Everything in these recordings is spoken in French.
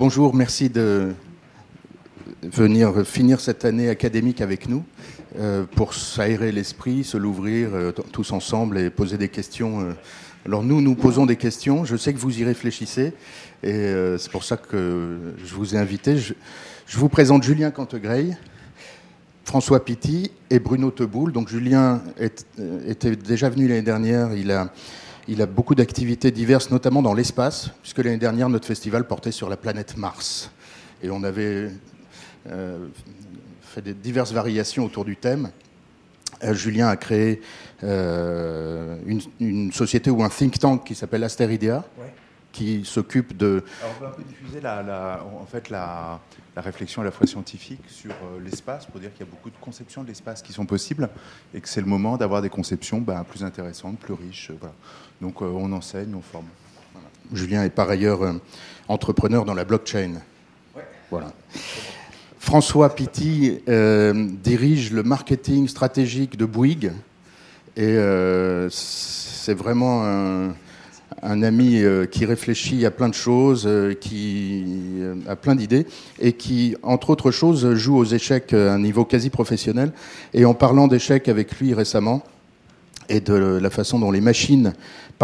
Bonjour, merci de venir finir cette année académique avec nous euh, pour s'aérer l'esprit, se l'ouvrir euh, tous ensemble et poser des questions. euh. Alors nous, nous posons des questions. Je sais que vous y réfléchissez et c'est pour ça que je vous ai invité. Je, vous présente Julien Cantegreil, François Pitti et Bruno Teboul. Donc Julien était déjà venu l'année dernière. Il a, il a beaucoup d'activités diverses, notamment dans l'espace, puisque l'année dernière, notre festival portait sur la planète Mars. Et on avait euh, fait des diverses variations autour du thème. Euh, Julien a créé euh, une, une société ou un think tank qui s'appelle Asteridea, Ouais. qui s'occupe de... Alors, on peut un peu diffuser la, la- en fait la, la réflexion à la fois scientifique sur euh, l'espace, pour dire qu'il y a beaucoup de conceptions de l'espace qui sont possibles et que c'est le moment d'avoir des conceptions ben, plus intéressantes, plus riches. euh, voilà. Donc euh, on enseigne, on forme. Julien est par ailleurs euh, entrepreneur dans la blockchain. Voilà. François Pitti euh, dirige le marketing stratégique de Bouygues et euh, c'est vraiment un, un ami euh, qui réfléchit à plein de choses, euh, qui euh, a plein d'idées et qui, entre autres choses, joue aux échecs à un niveau quasi professionnel. Et en parlant d'échecs avec lui récemment, et de la façon dont les machines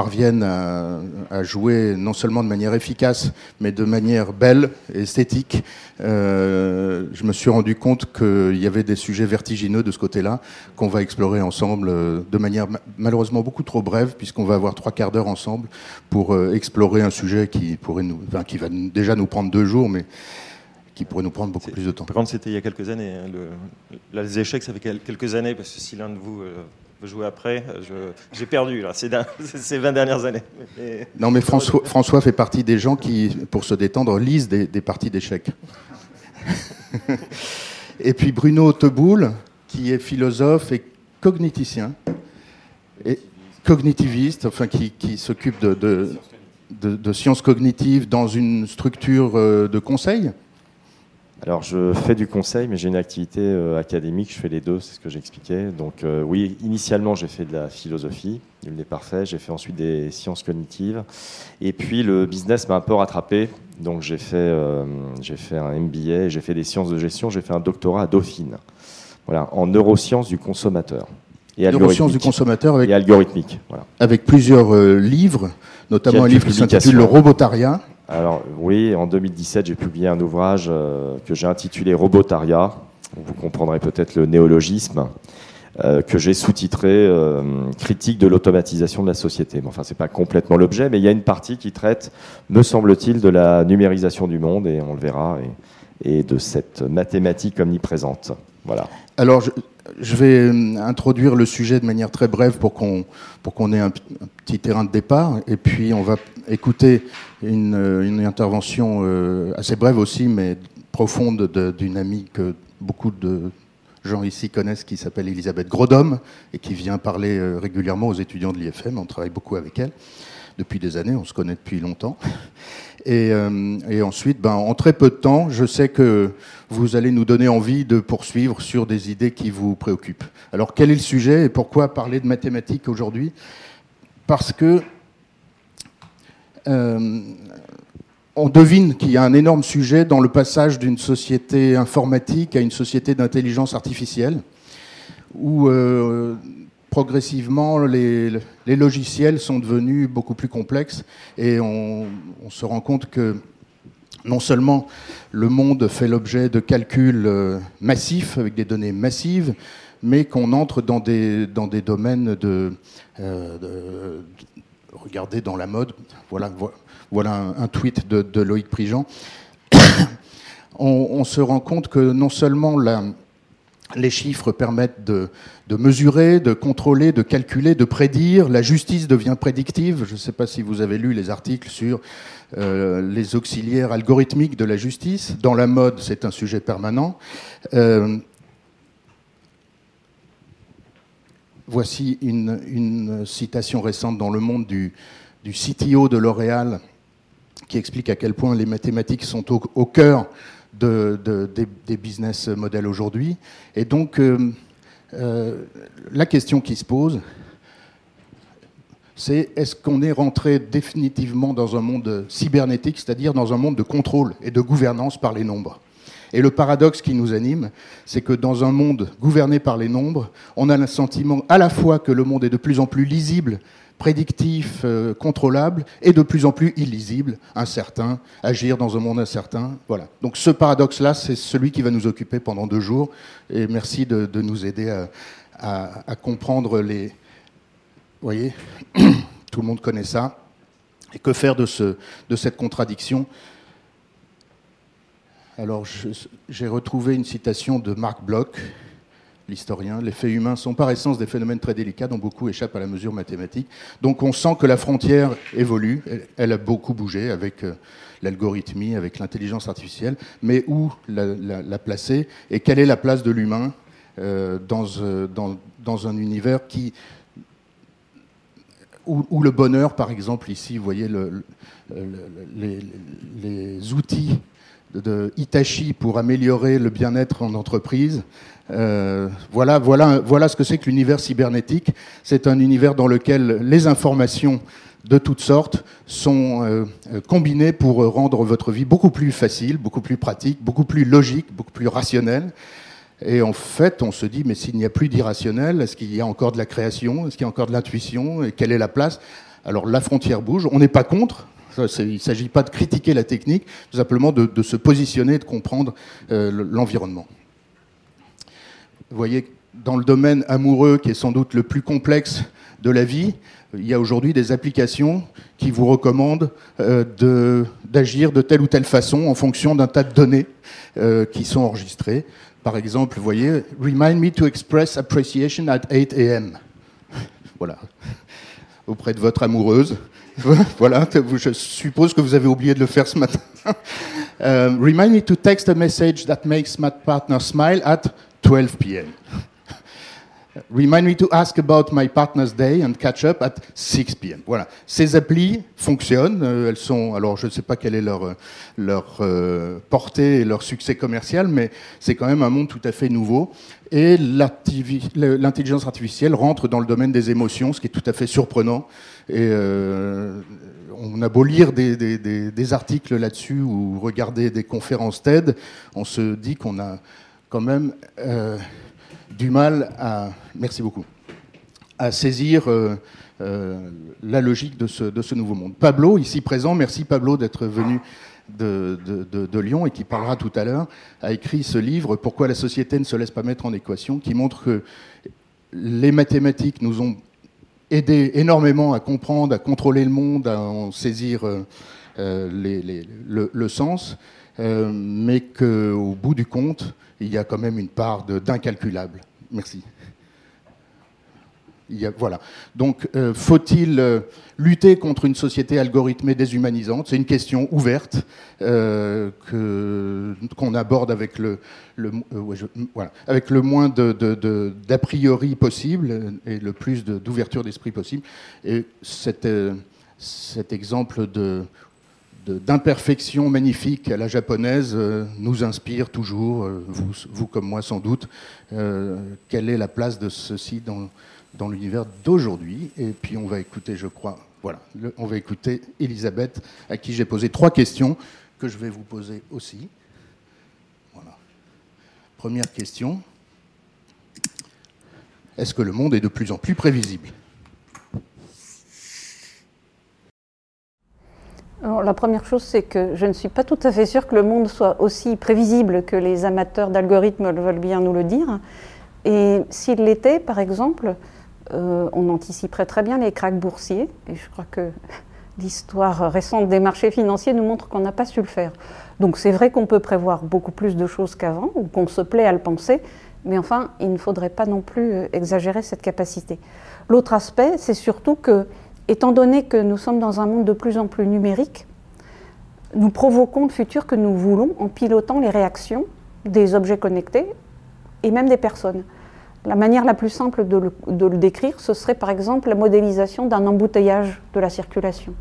parviennent à, à jouer non seulement de manière efficace, mais de manière belle et esthétique, euh, je me suis rendu compte qu'il y avait des sujets vertigineux de ce côté-là qu'on va explorer ensemble euh, de manière ma- malheureusement beaucoup trop brève, puisqu'on va avoir trois quarts d'heure ensemble pour euh, explorer un sujet qui pourrait nous, enfin, qui va déjà nous prendre deux jours, mais qui pourrait nous prendre beaucoup plus de temps. Par contre, c'était il y a quelques années. hein, le- là, les échecs, ça fait quel- quelques années, parce que si l'un de vous euh, veut jouer après, j'ai perdu là, ces, din- ces 20 dernières années. Non, mais François, François fait partie des gens qui, pour se détendre, lisent des, parties d'échecs. et puis Bruno Teboul, qui est philosophe et cogniticien, et cognitiviste, enfin qui, s'occupe de- de sciences cognitives dans une structure euh, de conseil. Alors, je fais du conseil, mais j'ai une activité euh, académique. Je fais les deux, c'est ce que j'expliquais. Donc, euh, oui, initialement, j'ai fait de la philosophie, nul n'est parfait. J'ai fait ensuite des sciences cognitives. Et puis, le business m'a un peu rattrapé. Donc, j'ai fait, euh, j'ai fait un MBA, j'ai fait des sciences de gestion, j'ai fait un doctorat à Dauphine. Voilà, en neurosciences du consommateur. Et Neurosciences du algorithmique. consommateur avec, Et algorithmique. Voilà. avec plusieurs euh, livres, notamment un livre qui s'intitule Le. Robotariat. Alors oui, en 2017, j'ai publié un ouvrage euh, que j'ai intitulé Robotaria. Vous comprendrez peut-être le néologisme euh, que j'ai sous-titré Critique de l'automatisation de la société. Mais enfin, c'est pas complètement l'objet, mais il y a une partie qui traite, me semble-t-il, de la numérisation du monde et on le verra et, et de cette mathématique omniprésente. Voilà. Alors, je, vais euh, introduire le sujet de manière très brève pour qu'on ait un, petit terrain de départ, et puis on va écouter une, euh, intervention euh, assez brève aussi, mais profonde de- d'une amie que beaucoup de gens ici connaissent, qui s'appelle Elisabeth Grodom, et qui vient parler régulièrement aux étudiants de l'IFM. On travaille beaucoup avec elle depuis des années, on se connaît depuis longtemps. Et, euh, et ensuite, ben, en très peu de temps, je sais que vous allez nous donner envie de poursuivre sur des idées qui vous préoccupent. Alors, quel est le sujet et pourquoi parler de mathématiques aujourd'hui? Parce que euh, on devine qu'il y a un énorme sujet dans le passage d'une société informatique à une société d'intelligence artificielle, où euh, progressivement les, logiciels sont devenus beaucoup plus complexes et on, se rend compte que non seulement le monde fait l'objet de calculs euh, massifs avec des données massives, mais qu'on entre dans des, dans des domaines de, euh, de- regardez dans la mode. Voilà, vo- voilà un, tweet de, Loïc Prigent. on se rend compte que non seulement la, les chiffres permettent de, mesurer, de contrôler, de calculer, de prédire. La justice devient prédictive. Je ne sais pas si vous avez lu les articles sur euh, les auxiliaires algorithmiques de la justice. Dans la mode, c'est un sujet permanent. Euh, voici une, citation récente dans Le Monde du, CTO de L'Oréal qui explique à quel point les mathématiques sont au cœur de, de- des, des business models aujourd'hui. Et donc, euh, euh, la question qui se pose, c'est est-ce qu'on est rentré définitivement dans un monde cybernétique, c'est-à-dire dans un monde de contrôle et de gouvernance par les nombres? Et le paradoxe qui nous anime, c'est que dans un monde gouverné par les nombres, on a le sentiment à la fois que le monde est de plus en plus lisible, prédictif, euh, contrôlable, et de plus en plus illisible, incertain, agir dans un monde incertain. Voilà. Donc ce paradoxe-là, c'est celui qui va nous occuper pendant deux jours. Et merci de, nous aider à, comprendre les. Vous voyez, tout le monde connaît ça. Et que faire de, ce, de cette contradiction? Alors, j'ai retrouvé une citation de Marc Bloch, l'historien. Les faits humains sont par essence des phénomènes très délicats dont beaucoup échappent à la mesure mathématique. Donc, on sent que la frontière évolue. Elle, a beaucoup bougé avec euh, l'algorithmie, avec l'intelligence artificielle. Mais où la, placer et quelle est la place de l'humain euh, euh, dans, un univers où, le bonheur, par exemple, ici, vous voyez les outils de Hitachi pour améliorer le bien-être en entreprise. Euh, voilà, voilà, voilà ce que c'est que l'univers cybernétique. C'est un univers dans lequel les informations de toutes sortes sont euh, combinées pour rendre votre vie beaucoup plus facile, beaucoup plus pratique, beaucoup plus logique, beaucoup plus rationnelle. Et en fait, on se dit, mais s'il n'y a plus d'irrationnel, est-ce qu'il y a encore de la création? Est-ce qu'il y a encore de l'intuition? Et quelle est la place? Alors la frontière bouge. On n'est pas contre, il ne s'agit pas de critiquer la technique, tout simplement de, se positionner, de comprendre euh, l'environnement. Vous voyez, dans le domaine amoureux, qui est sans doute le plus complexe de la vie, il y a aujourd'hui des applications qui vous recommandent euh, d'agir de, telle ou telle façon en fonction d'un tas de données euh, qui sont enregistrées. Par exemple, vous voyez, Remind me to express appreciation at 8 a.m. Voilà. Auprès de votre amoureuse. voilà, je suppose que vous avez oublié de le faire ce matin. Euh, remind me to text a message that makes my partner smile at 12 p.m. Remind me to ask about my partner's day and catch up at 6 p.m. Voilà. Ces applis fonctionnent. Euh, elles sont, alors je ne sais pas quelle est leur, leur euh, portée et leur succès commercial, mais c'est quand même un monde tout à fait nouveau. Et l'intelligence artificielle rentre dans le domaine des émotions, ce qui est tout à fait surprenant. Et euh, on a beau lire des, articles là-dessus ou regarder des conférences TED, on se dit qu'on a quand même euh, du mal à, merci beaucoup, à saisir euh, la logique de ce, nouveau monde. Pablo, ici présent, merci Pablo d'être venu de, Lyon et qui parlera tout à l'heure, a écrit ce livre Pourquoi la société ne se laisse pas mettre en équation, qui montre que les mathématiques nous ont aider énormément à comprendre, à contrôler le monde, à en saisir euh, euh, le, sens, euh, mais qu'au bout du compte, il y a quand même une part d'incalculable. Merci voilà. Donc, euh, faut-il euh, lutter contre une société algorithmée déshumanisante? C'est une question ouverte qu'on aborde avec le, moins d'a priori possible et le plus d'ouverture d'esprit possible. Et cet exemple de d'imperfection magnifique à la japonaise nous inspire toujours, vous, vous, comme moi sans doute, quelle est la place de ceci dans, dans l'univers d'aujourd'hui? Et puis on va écouter, je crois, voilà, on va écouter Elisabeth, à qui j'ai posé trois questions que je vais vous poser aussi. Voilà. Première question. Est-ce que le monde est de plus en plus prévisible? La première chose, c'est que je ne suis pas tout à fait sûre que le monde soit aussi prévisible que les amateurs d'algorithmes veulent bien nous le dire. Et s'il l'était, par exemple, euh, on anticiperait très bien les cracks boursiers. Et je crois que l'histoire récente des marchés financiers nous montre qu'on n'a pas su le faire. Donc c'est vrai qu'on peut prévoir beaucoup plus de choses qu'avant, ou qu'on se plaît à le penser, mais enfin, il ne faudrait pas non plus euh, exagérer cette capacité. L'autre aspect, c'est surtout que, étant donné que nous sommes dans un monde de plus en plus numérique, nous provoquons le futur que nous voulons en pilotant les réactions des objets connectés et même des personnes. La manière la plus simple de le, décrire, ce serait par exemple la modélisation d'un embouteillage de la circulation.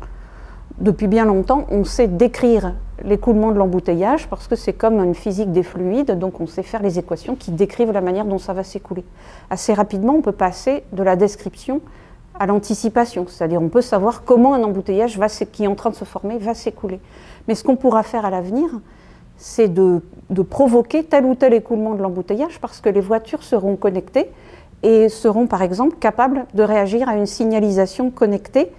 Depuis bien longtemps, on sait décrire l'écoulement de l'embouteillage parce que c'est comme une physique des fluides, donc on sait faire les équations qui décrivent la manière dont ça va s'écouler. Assez rapidement, on peut passer de la description à l'anticipation, c'est-à-dire on peut savoir comment un embouteillage qui est en train de se former va s'écouler. Mais ce qu'on pourra faire à l'avenir, c'est de, provoquer tel ou tel écoulement de l'embouteillage parce que les voitures seront connectées et seront par exemple capables de réagir à une signalisation connectée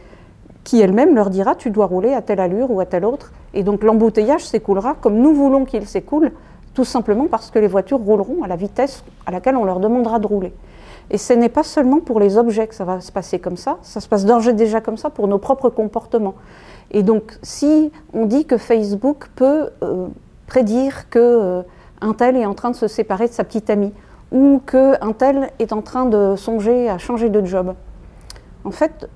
qui elle-même leur dira tu dois rouler à telle allure ou à telle autre. Et donc l'embouteillage s'écoulera comme nous voulons qu'il s'écoule, tout simplement parce que les voitures rouleront à la vitesse à laquelle on leur demandera de rouler. Et ce n'est pas seulement pour les objets que ça va se passer comme ça, ça se passe d'ores déjà comme ça pour nos propres comportements. Et donc, si on dit que Facebook peut euh, prédire que euh, un tel est en train de se séparer de sa petite amie, ou qu'un tel est en train de songer à changer de job, en fait,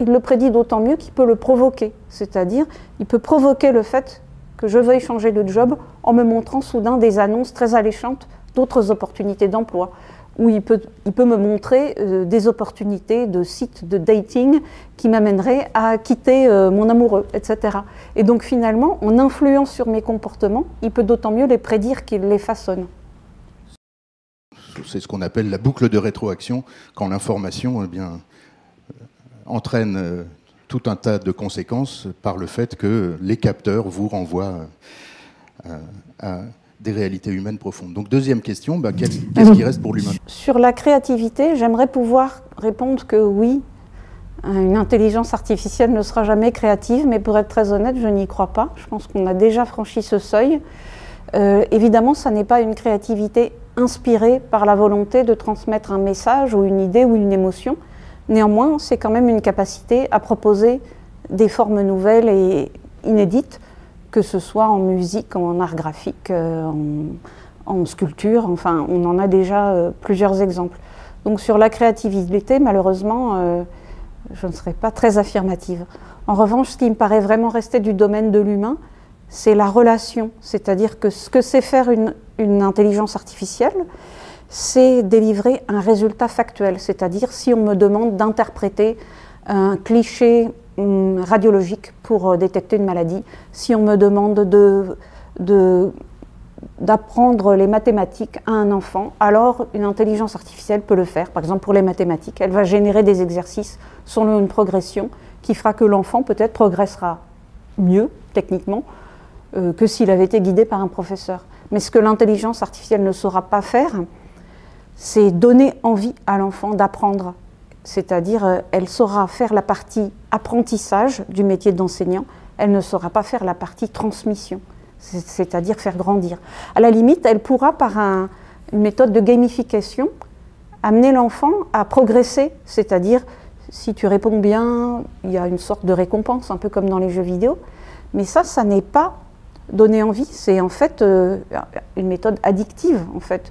il le prédit d'autant mieux qu'il peut le provoquer. C'est-à-dire, il peut provoquer le fait que je veuille changer de job en me montrant soudain des annonces très alléchantes d'autres opportunités d'emploi où il peut, il peut me montrer euh, des opportunités de sites de dating qui m'amèneraient à quitter euh, mon amoureux, etc. Et donc finalement, en influant sur mes comportements, il peut d'autant mieux les prédire qu'il les façonne. C'est ce qu'on appelle la boucle de rétroaction, quand l'information eh bien, euh, entraîne tout un tas de conséquences par le fait que les capteurs vous renvoient à des réalités humaines profondes. Donc deuxième question, bah, qu'est-ce qui reste pour l'humain? Sur la créativité, j'aimerais pouvoir répondre que oui, une intelligence artificielle ne sera jamais créative, mais pour être très honnête, je n'y crois pas. Je pense qu'on a déjà franchi ce seuil. Euh, évidemment, ça n'est pas une créativité inspirée par la volonté de transmettre un message ou une idée ou une émotion. Néanmoins, c'est quand même une capacité à proposer des formes nouvelles et inédites que ce soit en musique, en art graphique, euh, en, sculpture, enfin, on en a déjà euh, plusieurs exemples. Donc sur la créativité, malheureusement, euh, je ne serai pas très affirmative. En revanche, ce qui me paraît vraiment rester du domaine de l'humain, c'est la relation. C'est-à-dire que ce que sait faire une intelligence artificielle, c'est délivrer un résultat factuel. C'est-à-dire si on me demande d'interpréter un cliché radiologique pour euh, détecter une maladie, si on me demande de, d'apprendre les mathématiques à un enfant, alors une intelligence artificielle peut le faire. Par exemple, pour les mathématiques, elle va générer des exercices selon une progression qui fera que l'enfant peut-être progressera mieux, techniquement, euh, que s'il avait été guidé par un professeur. Mais ce que l'intelligence artificielle ne saura pas faire, c'est donner envie à l'enfant d'apprendre c'est-à-dire euh, elle saura faire la partie apprentissage du métier d'enseignant, elle ne saura pas faire la partie transmission, c'est-à-dire faire grandir. À la limite, elle pourra, par une méthode de gamification, amener l'enfant à progresser, c'est-à-dire si tu réponds bien, il y a une sorte de récompense, un peu comme dans les jeux vidéo. Mais ça, ça n'est pas donner envie, c'est en fait euh, une méthode addictive, en fait.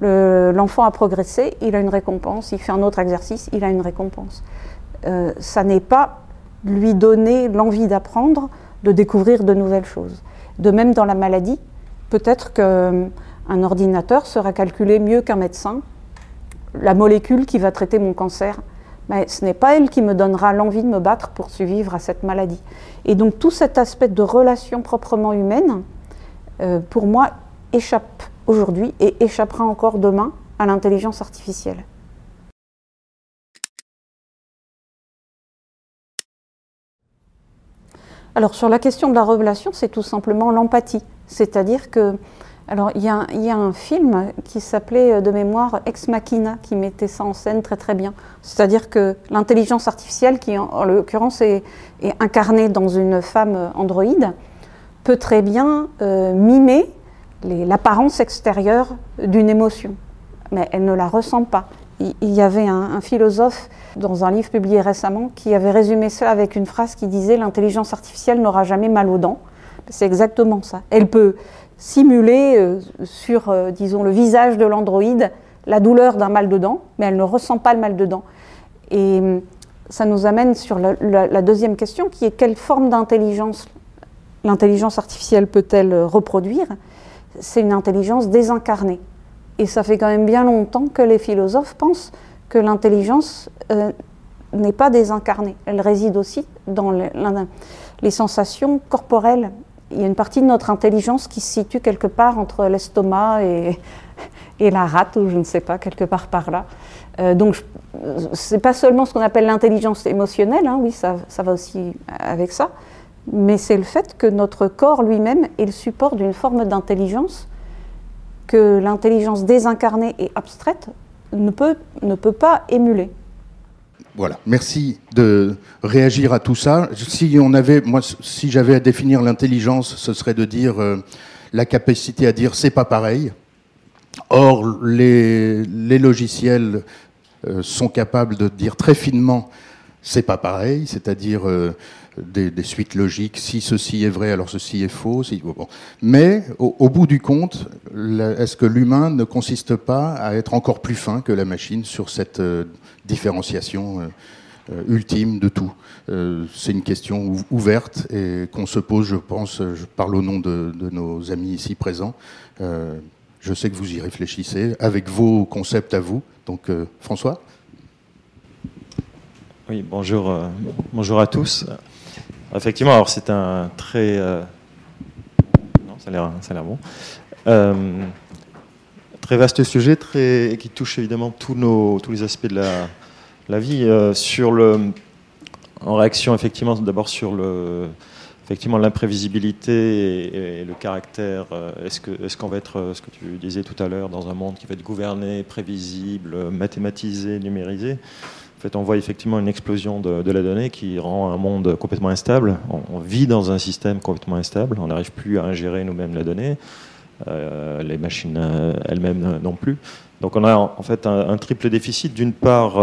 L'enfant a progressé, il a une récompense, il fait un autre exercice, il a une récompense. Euh, ça n'est pas lui donner l'envie d'apprendre, de découvrir de nouvelles choses. De même dans la maladie, peut-être qu'un ordinateur sera calculé mieux qu'un médecin la molécule qui va traiter mon cancer. Mais ce n'est pas elle qui me donnera l'envie de me battre pour survivre à cette maladie. Et donc tout cet aspect de relation proprement humaine, euh, pour moi, échappe aujourd'hui et échappera encore demain à l'intelligence artificielle. Alors sur la question de la relation, c'est tout simplement l'empathie. C'est-à-dire que, alors il y, a, un film qui s'appelait euh, de mémoire Ex Machina qui mettait ça en scène très très bien. C'est-à-dire que l'intelligence artificielle, qui en, l'occurrence est, incarnée dans une femme androïde, peut très bien euh, mimer l'apparence extérieure d'une émotion, mais elle ne la ressent pas. Il, y avait un, philosophe dans un livre publié récemment qui avait résumé ça avec une phrase qui disait l'intelligence artificielle n'aura jamais mal aux dents. C'est exactement ça. Elle peut simuler euh, sur, euh, disons, le visage de l'androïde la douleur d'un mal de dents, mais elle ne ressent pas le mal de dents. Et hum, ça nous amène sur la deuxième question qui est quelle forme d'intelligence l'intelligence artificielle peut-elle reproduire? C'est une intelligence désincarnée. Et ça fait quand même bien longtemps que les philosophes pensent que l'intelligence euh, n'est pas désincarnée. Elle réside aussi dans les, sensations corporelles il y a une partie de notre intelligence qui se situe quelque part entre l'estomac et, la rate, ou je ne sais pas, quelque part par là. Euh, donc, ce n'est pas seulement ce qu'on appelle l'intelligence émotionnelle, hein, oui, ça, va aussi avec ça, mais c'est le fait que notre corps lui-même est le support d'une forme d'intelligence que l'intelligence désincarnée et abstraite ne peut, ne peut pas émuler. Voilà, merci de réagir à tout ça. Si on avait, moi, si j'avais à définir l'intelligence, ce serait de dire euh, la capacité à dire c'est pas pareil. Or, les, les logiciels euh, sont capables de dire très finement c'est pas pareil, c'est-à-dire euh, des, suites logiques. Si ceci est vrai, alors ceci est faux. Mais au, bout du compte, est-ce que l'humain ne consiste pas à être encore plus fin que la machine sur cette euh, différenciation euh, ultime de tout? Euh, C'est une question ouverte et qu'on se pose, je pense, je parle au nom de, nos amis ici présents. je sais que vous y réfléchissez avec vos concepts à vous. Donc, François? Oui, bonjour, euh, bonjour à tous. Effectivement, alors c'est un très. Euh, non, ça a l'air bon. Euh, très vaste sujet, très, qui touche évidemment tous, nos, tous les aspects de la, vie. Euh, sur le, en réaction, effectivement, d'abord sur l'imprévisibilité et, le caractère. Est-ce qu'on est qu'on va être, ce que tu disais tout à l'heure, dans un monde qui va être gouverné, prévisible, mathématisé, numérisé en fait, on voit effectivement une explosion de, la donnée qui rend un monde complètement instable. On, vit dans un système complètement instable. On n'arrive plus à ingérer nous-mêmes la donnée. Euh, les machines euh, elles-mêmes non plus. Donc on a en fait un, triple déficit. D'une part,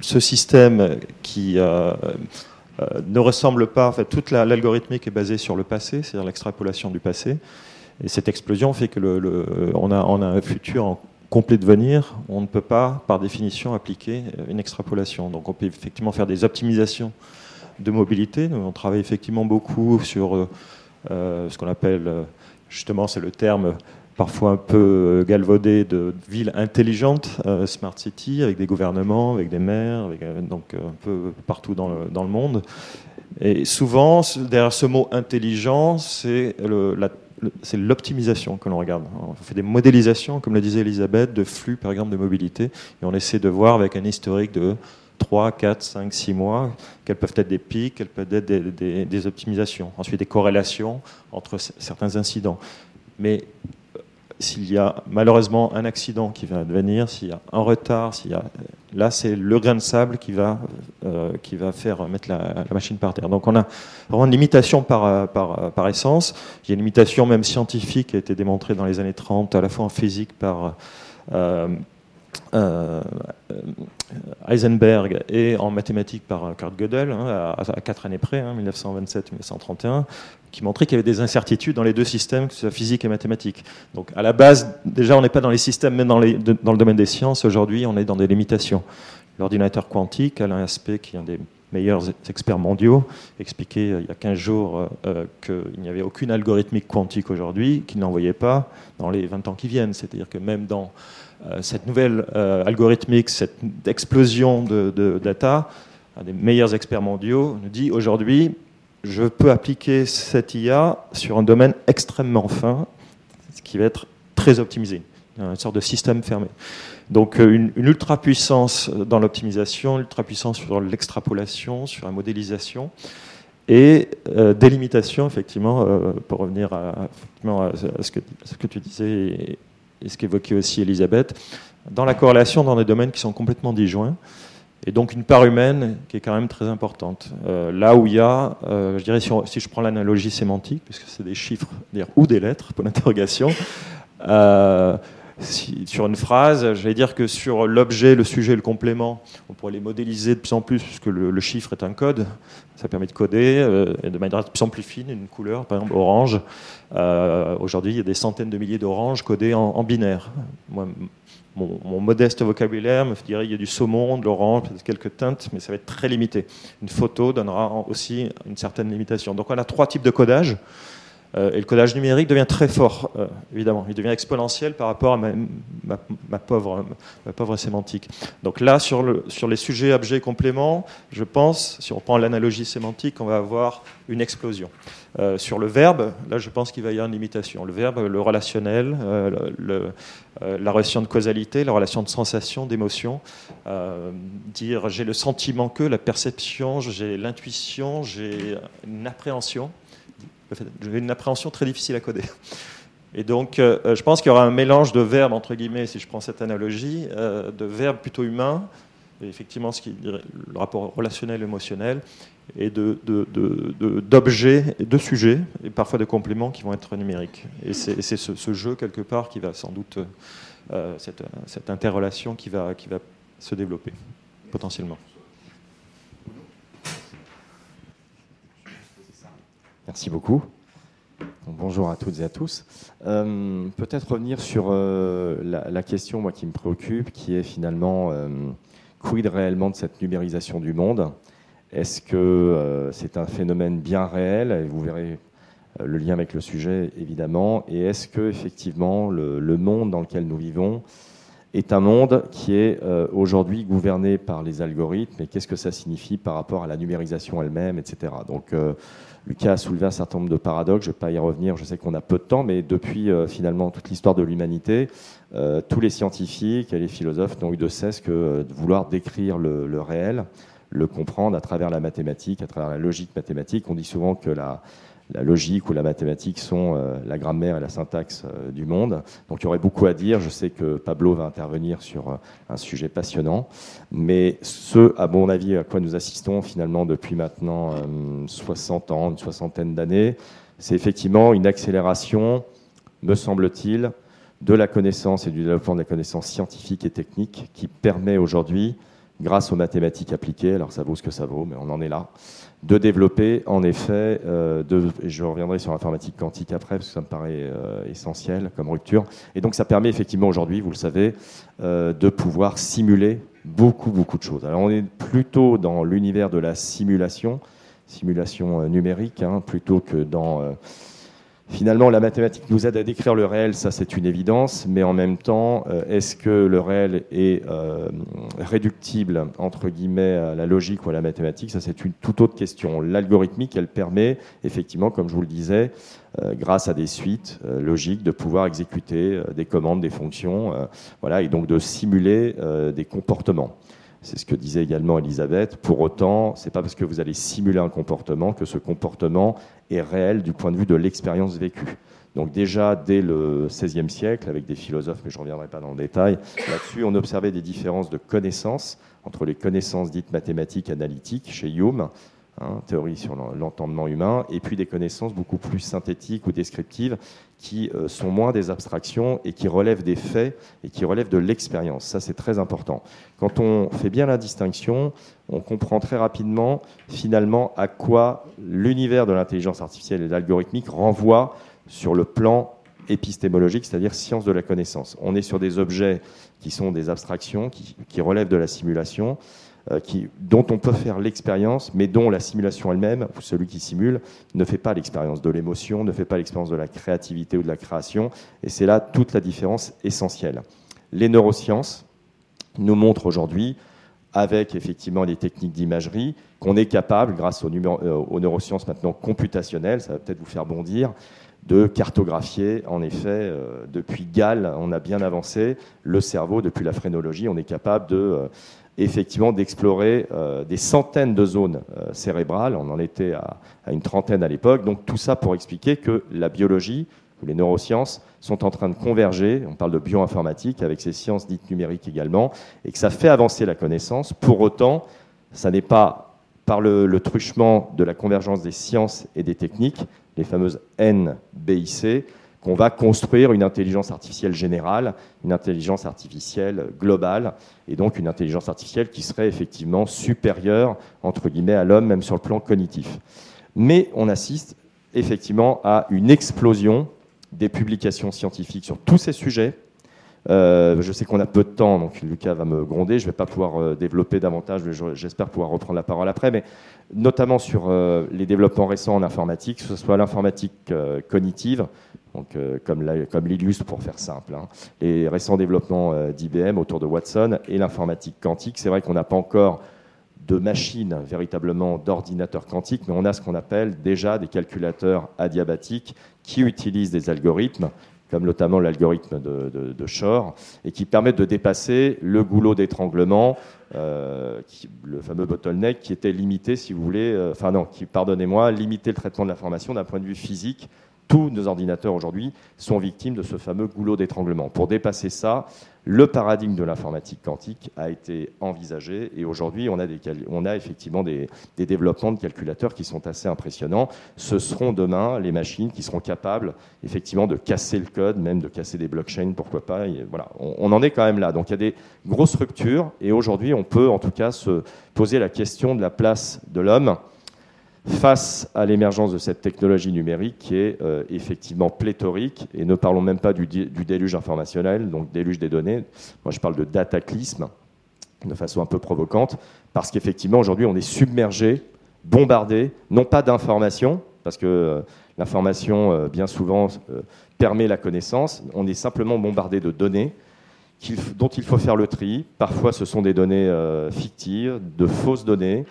ce système qui euh, ne ressemble pas, en fait, toute l'algorithmique est basée sur le passé, c'est-à-dire l'extrapolation du passé. Et cette explosion fait que on, a, on a un futur en complet de venir, on ne peut pas, par définition, appliquer une extrapolation. Donc on peut effectivement faire des optimisations de mobilité. On travaille effectivement beaucoup sur euh, ce qu'on appelle, euh, justement, c'est le terme parfois un peu galvaudé de ville intelligente, euh, smart city, avec des gouvernements, avec des maires, euh, donc un peu partout dans le monde. Et souvent, derrière ce mot intelligent, c'est l'optimisation que l'on regarde. On fait des modélisations, comme le disait Elisabeth, de flux, par exemple, de mobilité, et on essaie de voir avec un historique de 3, 4, 5, 6 mois, quels peuvent être des pics, quelles peuvent être des, optimisations. Ensuite, des corrélations entre certains incidents. Mais s'il y a malheureusement un accident qui va advenir, s'il y a un retard, s'il y a là c'est le grain de sable qui va euh, qui faire mettre la, machine par terre. Donc on a vraiment une limitation par, par, par essence. Il y a une limitation même scientifique qui a été démontrée dans les années 30, à la fois en physique par euh, euh, Heisenberg et en mathématiques par Kurt Gödel, hein, à, quatre années près, hein, 1927-1931, qui montrait qu'il y avait des incertitudes dans les deux systèmes, que ce soit physique et mathématique. Donc à la base, déjà, on n'est pas dans les systèmes, même dans, le domaine des sciences. Aujourd'hui, on est dans des limitations. L'ordinateur quantique, Alain Aspect, qui est un des meilleurs experts mondiaux, expliquait euh, il y a 15 jours euh, qu'il n'y avait aucune algorithmique quantique aujourd'hui, qu'il n'en voyait pas dans les 20 ans qui viennent. C'est-à-dire que même dans euh, cette nouvelle euh, algorithmique, cette explosion de data, un des meilleurs experts mondiaux nous dit aujourd'hui, je peux appliquer cette IA sur un domaine extrêmement fin, ce qui va être très optimisé, une sorte de système fermé. Donc euh, une, une ultra puissance dans l'optimisation, ultra puissance sur l'extrapolation, sur la modélisation, et euh, des limitations, effectivement, euh, pour revenir à, ce, que, tu disais et ce qu'évoquait aussi Elisabeth, dans la corrélation dans des domaines qui sont complètement disjoints et donc une part humaine qui est quand même très importante. Euh, là où il y a, euh, je dirais, si, je prends l'analogie sémantique, puisque c'est des chiffres dire, ou des lettres pour l'interrogation, euh, sur une phrase, je vais dire que sur l'objet, le sujet, le complément, on pourrait les modéliser de plus en plus, puisque le, le chiffre est un code. Ça permet de coder de manière de plus en plus fine, une couleur, par exemple orange. Aujourd'hui, il y a des centaines de milliers d'oranges codées en, en binaire. Moi, mon, modeste vocabulaire me dirait il y a du saumon, de l'orange, quelques teintes, mais ça va être très limité. Une photo donnera aussi une certaine limitation. Donc on a trois types de codage. Euh, et le codage numérique devient très fort, euh, évidemment. Il devient exponentiel par rapport à ma, pauvre, pauvre sémantique. Donc là, sur, le, sur les sujets objets compléments, je pense, si on prend l'analogie sémantique, on va avoir une explosion. Euh, sur le verbe, là, je pense qu'il va y avoir une limitation. Le verbe, le relationnel, la relation de causalité, la relation de sensation, d'émotion. dire j'ai le sentiment que, la perception, j'ai l'intuition, j'ai une appréhension. J'ai une appréhension très difficile à coder. Et donc, euh, je pense qu'il y aura un mélange de verbes, entre guillemets, si je prends cette analogie, euh, de verbes plutôt humains, et effectivement ce qui, le rapport relationnel, émotionnel, et d'objets, de, de, de, sujets, et parfois de compléments qui vont être numériques. Et c'est ce, jeu, quelque part, qui va sans doute, euh, cette, interrelation qui va se développer, potentiellement. Merci beaucoup. bonjour à toutes et à tous. Euh, peut-être revenir sur euh, la, question moi, qui me préoccupe, qui est finalement euh, quid réellement de cette numérisation du monde? Est-ce que c'est un phénomène bien réel? Et vous verrez le lien avec le sujet, évidemment. Et est-ce que effectivement le, le, monde dans lequel nous vivons est un monde qui est aujourd'hui gouverné par les algorithmes et qu'est-ce que ça signifie par rapport à la numérisation elle-même, etc. Donc Lucas a soulevé un certain nombre de paradoxes, je ne vais pas y revenir, je sais qu'on a peu de temps, mais depuis euh, finalement toute l'histoire de l'humanité, euh, tous les scientifiques et les philosophes n'ont eu de cesse que euh, de vouloir décrire le, réel, le comprendre à travers la mathématique, à travers la logique mathématique. On dit souvent que la, la logique ou la mathématique sont euh, la grammaire et la syntaxe euh, du monde. Donc il y aurait beaucoup à dire. Je sais que Pablo va intervenir sur euh, un sujet passionnant. Mais ce, à mon avis, à quoi nous assistons finalement depuis maintenant 60 ans, une soixantaine d'années, c'est effectivement une accélération, me semble-t-il, de la connaissance et du développement de la connaissance scientifique et technique qui permet aujourd'hui, grâce aux mathématiques appliquées, alors ça vaut ce que ça vaut, mais on en est là, de développer en effet, euh, je reviendrai sur l'informatique quantique après parce que ça me paraît euh, essentiel comme rupture. Et donc ça permet effectivement aujourd'hui, vous le savez, euh, de pouvoir simuler beaucoup beaucoup de choses. Alors on est plutôt dans l'univers de la simulation, simulation numérique, hein, plutôt que dans Finalement, la mathématique nous aide à décrire le réel, ça c'est une évidence, mais en même temps, euh, est-ce que le réel est euh, réductible, entre guillemets, à la logique ou à la mathématique? Ça c'est une toute autre question. L'algorithmique, elle permet, effectivement, comme je vous le disais, euh, grâce à des suites logiques, de pouvoir exécuter des commandes, des fonctions, voilà, et donc de simuler des comportements. C'est ce que disait également Elisabeth. Pour autant, c'est pas parce que vous allez simuler un comportement que ce comportement est réel du point de vue de l'expérience vécue. Donc déjà, dès le XVIe siècle, avec des philosophes, mais je ne reviendrai pas dans le détail, là-dessus, on observait des différences de connaissances entre les connaissances dites mathématiques analytiques chez Hume, Hein, théorie sur l'entendement humain, et puis des connaissances beaucoup plus synthétiques ou descriptives qui euh, sont moins des abstractions et qui relèvent des faits et qui relèvent de l'expérience. Ça, c'est très important. Quand on fait bien la distinction, on comprend très rapidement finalement à quoi l'univers de l'intelligence artificielle et de l'algorithmique renvoie sur le plan épistémologique, c'est-à-dire science de la connaissance. On est sur des objets qui sont des abstractions, qui relèvent de la simulation, euh, dont on peut faire l'expérience, mais dont la simulation elle-même, celui qui simule, ne fait pas l'expérience de l'émotion, ne fait pas l'expérience de la créativité ou de la création. Et c'est là toute la différence essentielle. Les neurosciences nous montrent aujourd'hui, avec effectivement les techniques d'imagerie, qu'on est capable, grâce aux, euh, aux, neurosciences maintenant computationnelles, ça va peut-être vous faire bondir, de cartographier, en effet, euh, depuis Gall, on a bien avancé, le cerveau, depuis la phrénologie, on est capable de effectivement d'explorer euh, des centaines de zones euh, cérébrales. On en était à, une trentaine à l'époque. Donc tout ça pour expliquer que la biologie ou les neurosciences sont en train de converger. On parle de bioinformatique avec ces sciences dites numériques également, et que ça fait avancer la connaissance. Pour autant, ça n'est pas par le, le truchement de la convergence des sciences et des techniques, les fameuses NBIC, qu'on va construire une intelligence artificielle générale, une intelligence artificielle globale, et donc une intelligence artificielle qui serait effectivement supérieure, entre guillemets, à l'homme, même sur le plan cognitif. Mais on assiste effectivement à une explosion des publications scientifiques sur tous ces sujets, Euh, je sais qu'on a peu de temps, donc Lucas va me gronder. Je ne vais pas pouvoir euh, développer davantage, mais j'espère pouvoir reprendre la parole après. Mais notamment sur euh, les développements récents en informatique, que ce soit l'informatique cognitive, donc, comme l'illustre pour faire simple, hein, les récents développements d'IBM autour de Watson et l'informatique quantique. C'est vrai qu'on n'a pas encore de machines véritablement d'ordinateurs quantiques, mais on a ce qu'on appelle déjà des calculateurs adiabatiques qui utilisent des algorithmes comme notamment l'algorithme de, de, Shor, et qui permettent de dépasser le goulot d'étranglement, euh, le fameux bottleneck qui était limité, si vous voulez, euh, enfin non, qui, pardonnez-moi, limiter le traitement de l'information d'un point de vue physique tous nos ordinateurs aujourd'hui sont victimes de ce fameux goulot d'étranglement. Pour dépasser ça, le paradigme de l'informatique quantique a été envisagé et aujourd'hui on, a effectivement des, développements de calculateurs qui sont assez impressionnants. Ce seront demain les machines qui seront capables effectivement de casser le code, même de casser des blockchains, pourquoi pas. voilà, on, on, en est quand même là. Donc il y a des grosses structures et aujourd'hui on peut en tout cas se poser la question de la place de l'homme face à l'émergence de cette technologie numérique qui est euh, effectivement pléthorique, et ne parlons même pas du, déluge informationnel, donc déluge des données, moi je parle de dataclisme, de façon un peu provocante, parce qu'effectivement aujourd'hui on est submergé, bombardé, non pas d'informations, parce que euh, l'information euh, bien souvent permet la connaissance, on est simplement bombardé de données, dont il faut faire le tri. Parfois, ce sont des données fictives, de fausses données,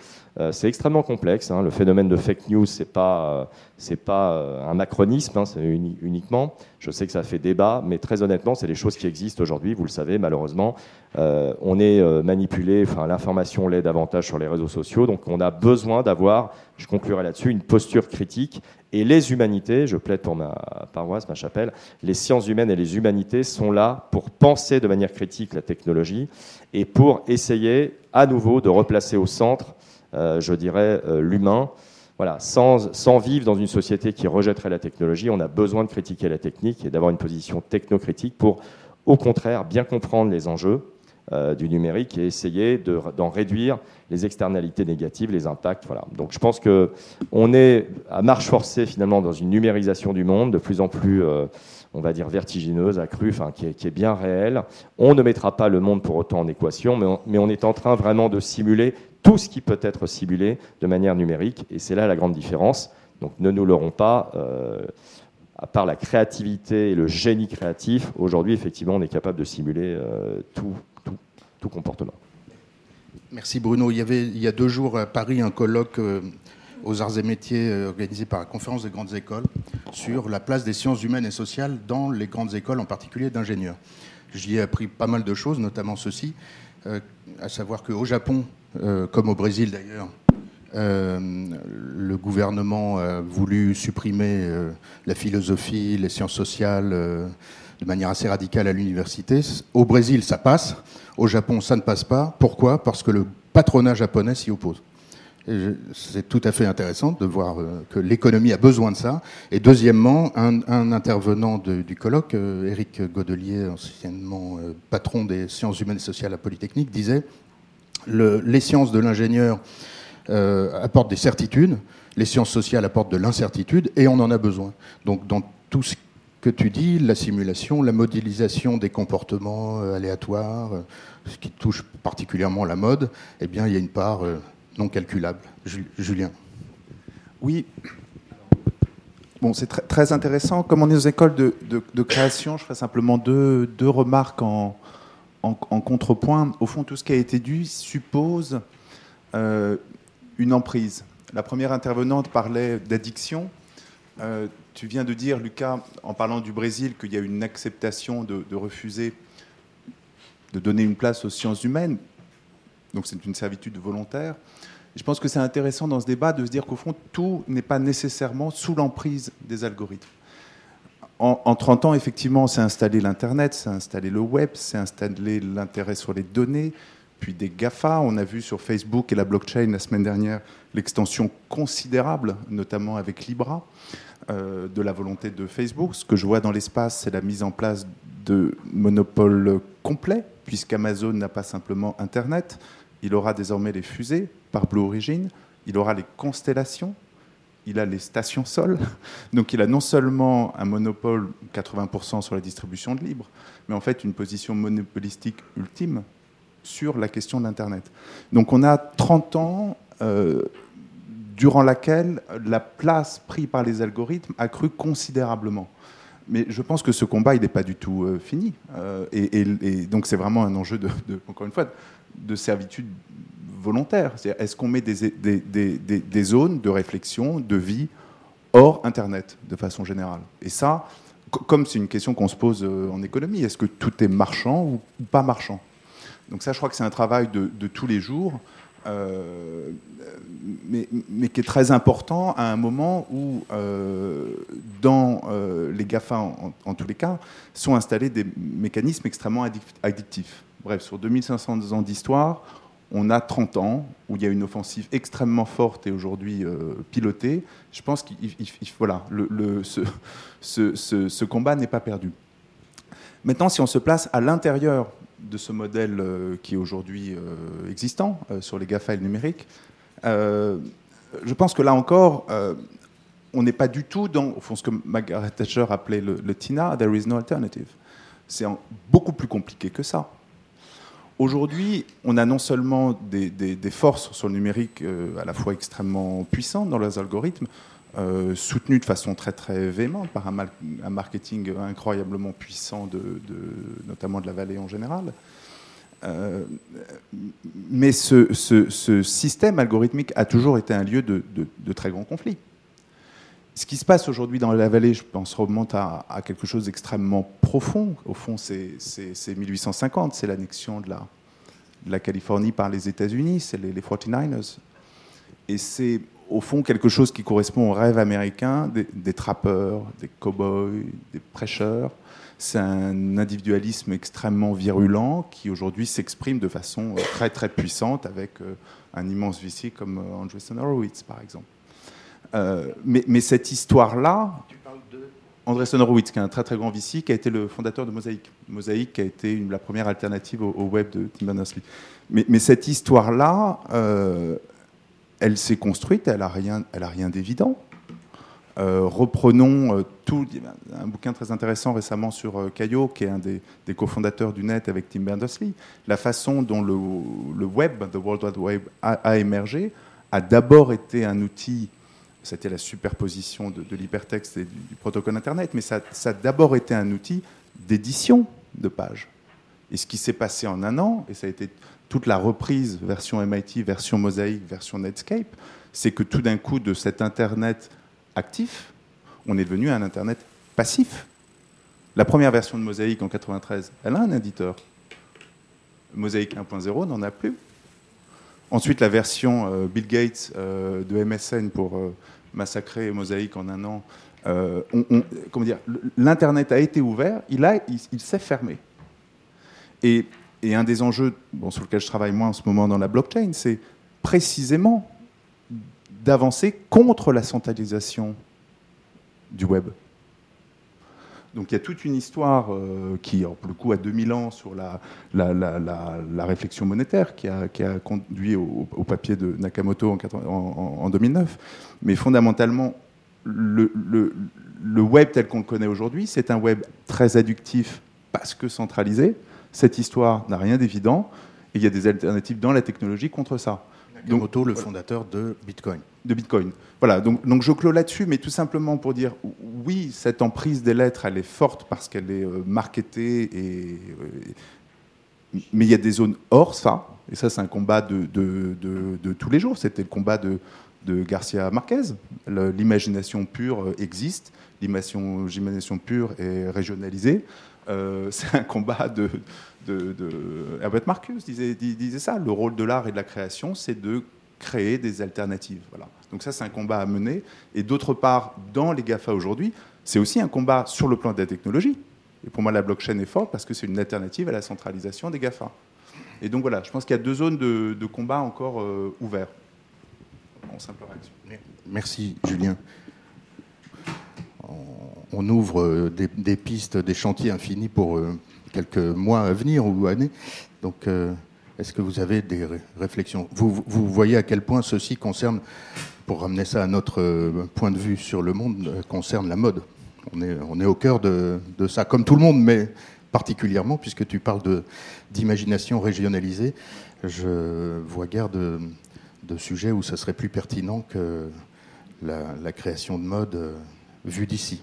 c'est extrêmement complexe. Hein. Le phénomène de fake news, c'est pas euh, pas euh, un macronisme, hein, c'est uniquement. Je sais que ça fait débat, mais très honnêtement, c'est des choses qui existent aujourd'hui. Vous le savez, malheureusement, on est manipulé. L'information l'est davantage sur les réseaux sociaux, donc on a besoin d'avoir, je conclurai là-dessus, une posture critique. Et les humanités, je plaide pour ma paroisse, ma chapelle, les sciences humaines et les humanités sont là pour penser de manière critique la technologie et pour essayer à nouveau de replacer au centre euh, je dirais, euh, l'humain. Voilà, sans, vivre dans une société qui rejetterait la technologie, on a besoin de critiquer la technique et d'avoir une position technocritique pour, au contraire, bien comprendre les enjeux euh, du numérique et essayer d'en réduire les externalités négatives, les impacts. Voilà. Donc je pense qu'on est à marche forcée finalement dans une numérisation du monde de plus en plus, on va dire, vertigineuse, accrue, enfin, qui est, bien réelle. On ne mettra pas le monde pour autant en équation, mais on, mais on est en train vraiment de simuler tout ce qui peut être simulé de manière numérique. Et c'est là la grande différence. Donc ne nous l'aurons pas. Euh, à part la créativité et le génie créatif, aujourd'hui, effectivement, on est capable de simuler euh, tout, comportement. Merci Bruno. Il y avait il y a deux jours à Paris un colloque euh, aux arts et métiers organisé par la conférence des grandes écoles sur la place des sciences humaines et sociales dans les grandes écoles, en particulier d'ingénieurs. J'y ai appris pas mal de choses, notamment ceci, à savoir qu'au Japon, comme au Brésil d'ailleurs, euh, le gouvernement a voulu supprimer euh, la philosophie, les sciences sociales de manière assez radicale à l'université. Au Brésil, ça passe. Au Japon, ça ne passe pas. Pourquoi? Parce que le patronat japonais s'y oppose. C'est tout à fait intéressant de voir que l'économie a besoin de ça. Et deuxièmement, un, intervenant du colloque, Éric Godelier, anciennement patron des sciences humaines et sociales à Polytechnique, disait les sciences de l'ingénieur euh, apportent des certitudes, les sciences sociales apportent de l'incertitude, et on en a besoin. Donc dans tout ce que tu dis, la simulation, la modélisation des comportements euh, aléatoires, euh, ce qui touche particulièrement la mode, eh bien, il y a une part non calculable. Julien. Oui. Bon, c'est très, intéressant. Comme on est aux écoles de, création, je ferai simplement deux remarques en, en, contrepoint, au fond, tout ce qui a été dit suppose euh, une emprise. La première intervenante parlait d'addiction. Euh, tu viens de dire, Lucas, en parlant du Brésil, qu'il y a une acceptation de, refuser de donner une place aux sciences humaines. Donc c'est une servitude volontaire. je pense que c'est intéressant dans ce débat de se dire qu'au fond, tout n'est pas nécessairement sous l'emprise des algorithmes en, 30 ans, effectivement, c'est installé l'Internet, c'est installé le web, c'est installé l'intérêt sur les données, puis des GAFA. On a vu sur Facebook et la blockchain la semaine dernière l'extension considérable, notamment avec Libra, euh, de la volonté de Facebook. Ce que je vois dans l'espace, c'est la mise en place de monopoles complets, puisqu'Amazon n'a pas simplement Internet, il aura désormais les fusées par Blue Origin, il aura les constellations, il a les stations sol. Donc il a non seulement un monopole 80% sur la distribution de libre, mais en fait une position monopolistique ultime sur la question de l'Internet. Donc on a 30 ans euh, durant laquelle la place prise par les algorithmes a cru considérablement. Mais je pense que ce combat, il n'est pas du tout euh, fini. Euh, et, donc c'est vraiment un enjeu, encore une fois, de servitude volontaire. Est-ce qu'on met des, zones de réflexion, de vie hors Internet, de façon générale? Et ça, comme c'est une question qu'on se pose en économie, est-ce que tout est marchand ou pas marchand? Donc ça, je crois que c'est un travail de, tous les jours, euh, mais, qui est très important à un moment où, euh, dans euh, les GAFA, en, tous les cas, sont installés des mécanismes extrêmement addictifs. Bref, sur 2500 ans d'histoire, on a 30 ans où il y a une offensive extrêmement forte et aujourd'hui pilotée. Je pense qu'il voilà, ce, combat n'est pas perdu. Maintenant, si on se place à l'intérieur de ce modèle euh, qui est aujourd'hui euh, existant euh, sur les GAFA et le numérique, je pense que là encore, on n'est pas du tout dans ce que Margaret Thatcher appelait le, TINA, There is no alternative. C'est beaucoup plus compliqué que ça. Aujourd'hui, on a non seulement des, forces sur le numérique à la fois extrêmement puissantes dans leurs algorithmes, euh, soutenu de façon très très véhémente par un, marketing incroyablement puissant, de, notamment de la vallée en général. Euh, mais ce, système algorithmique a toujours été un lieu de, très grands conflits. Ce qui se passe aujourd'hui dans la vallée, je pense, remonte à, quelque chose d'extrêmement profond. Au fond, c'est 1850, c'est l'annexion de la, Californie par les États-Unis, c'est les, les 49ers. Et c'est au fond quelque chose qui correspond au rêve américain des, trappeurs, des cow-boys, des prêcheurs. C'est un individualisme extrêmement virulent qui aujourd'hui s'exprime de façon euh, très très puissante avec euh, un immense vici comme euh, Andreessen Horowitz par exemple. Mais, cette histoire-là, Andreessen Horowitz, qui est un très très grand VC, qui a été le fondateur de Mosaic. Mosaic qui a été la première alternative au, web de Tim Berners-Lee. Mais, cette histoire-là, elle s'est construite, elle n'a rien, rien d'évident. Euh, reprenons euh, tout, un bouquin très intéressant récemment sur euh, Caillot, qui est un des, cofondateurs du net avec Tim Berners-Lee. La façon dont le, web, the World Wide Web, a, émergé a d'abord été un outil, c'était la superposition de, l'hypertexte et du, protocole Internet, mais ça, a d'abord été un outil d'édition de pages. Et ce qui s'est passé en un an, et ça a été toute la reprise version MIT, version Mosaic, version Netscape, c'est que tout d'un coup, de cet Internet actif, on est devenu un Internet passif. La première version de Mosaic en 93, elle a un éditeur. Mosaic 1.0 n'en a plus. Ensuite, la version euh, Bill Gates euh, de MSN pour euh, massacrer Mosaic en un an. comment dire L'Internet a été ouvert, il, a, il s'est fermé. Et et un des enjeux bon, sur lequel je travaille moi en ce moment dans la blockchain, c'est précisément d'avancer contre la centralisation du web. Donc il y a toute une histoire euh, qui, pour le coup, a 2000 ans sur la, réflexion monétaire qui a, conduit au, papier de Nakamoto en, en, 2009. Mais fondamentalement, le, le, le web tel qu'on le connaît aujourd'hui, c'est un web très adductif parce que centralisé, cette histoire n'a rien d'évident et il y a des alternatives dans la technologie contre ça. Nakamoto, le fondateur de Bitcoin. De Bitcoin. Voilà, donc, donc je clôt là-dessus, mais tout simplement pour dire, oui, cette emprise des lettres, elle est forte parce qu'elle est euh, marketée, et, euh, mais il y a des zones hors ça, et ça c'est un combat de, de, de, tous les jours, c'était le combat de, de Garcia Marquez. L'imagination pure euh, existe, l'imagination pure est régionalisée. Euh, c'est un combat de, de, Herbert Marcus disait, disait, ça. Le rôle de l'art et de la création, c'est de créer des alternatives. Voilà. Donc ça, c'est un combat à mener. Et d'autre part, dans les GAFA aujourd'hui, c'est aussi un combat sur le plan de la technologie. Et pour moi, la blockchain est forte parce que c'est une alternative à la centralisation des GAFA. Et donc voilà, je pense qu'il y a deux zones de, combat encore euh, ouvertes. En simple réaction. Merci, Julien on ouvre euh, des, pistes, des chantiers infinis pour euh, quelques mois à venir ou années. Donc, euh, est-ce que vous avez des réflexions? Vous, voyez à quel point ceci concerne pour ramener ça à notre euh, point de vue sur le monde, euh, concerne la mode. On est, au cœur de, ça, comme tout le monde, mais particulièrement, puisque tu parles d'imagination régionalisée, je vois guère de, de sujets où ça serait plus pertinent que la, création de mode vue d'ici.